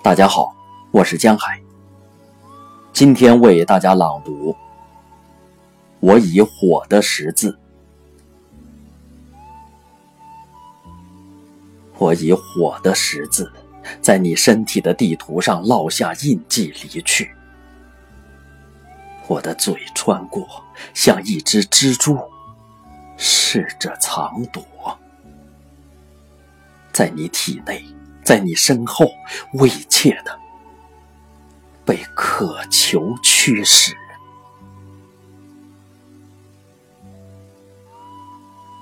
大家好，我是江海。今天为大家朗读《我以火的十字》。我以火的十字，在你身体的地图上烙下印记，离去。我的嘴穿过，像一只蜘蛛，试着藏躲，在你体内。在你身后，畏怯的被渴求驱使，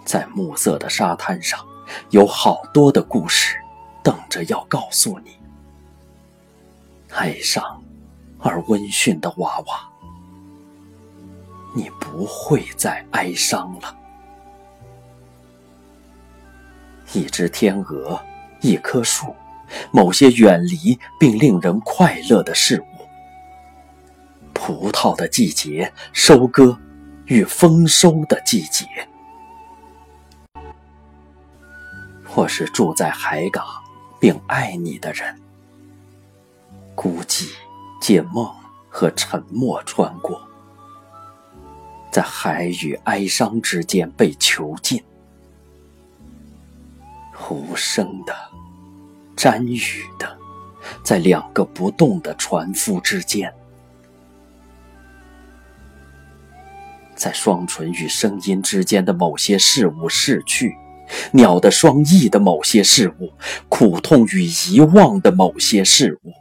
在暮色的沙滩上，有好多的故事等着要告诉你。哀伤而温驯的娃娃，你不会再哀伤了。一只天鹅。一棵树，某些远离并令人快乐的事物，葡萄的季节，收割与丰收的季节，或是住在海港并爱你的人，孤寂借梦和沉默穿过，在海与哀伤之间被囚禁。无声的，沾雨的，在两个不动的船夫之间，在双唇与声音之间的某些事物逝去，鸟的双翼的某些事物，苦痛与遗忘的某些事物，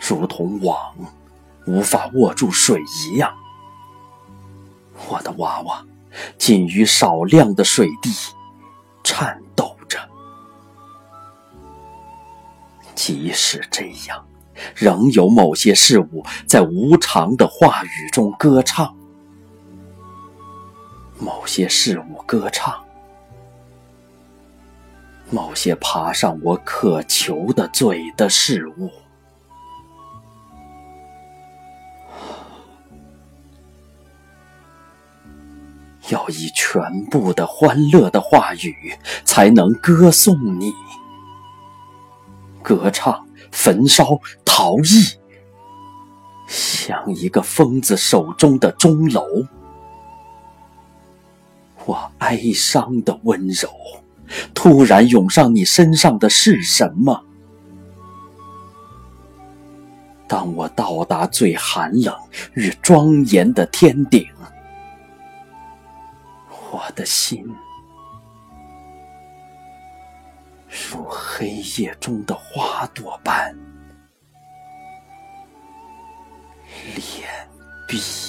如同网无法握住水一样，我的娃娃仅于少量的水滴。颤抖着，即使这样，仍有某些事物在无常的话语中歌唱。某些事物歌唱，某些爬上我渴求的嘴的事物。要以全部的欢乐的话语，才能歌颂你。歌唱、焚烧、逃逸，像一个疯子手中的钟楼。我哀伤的温柔，突然涌上你身上的是什么？当我到达最寒冷与庄严的天顶。我的心，如黑夜中的花朵般，脸壁。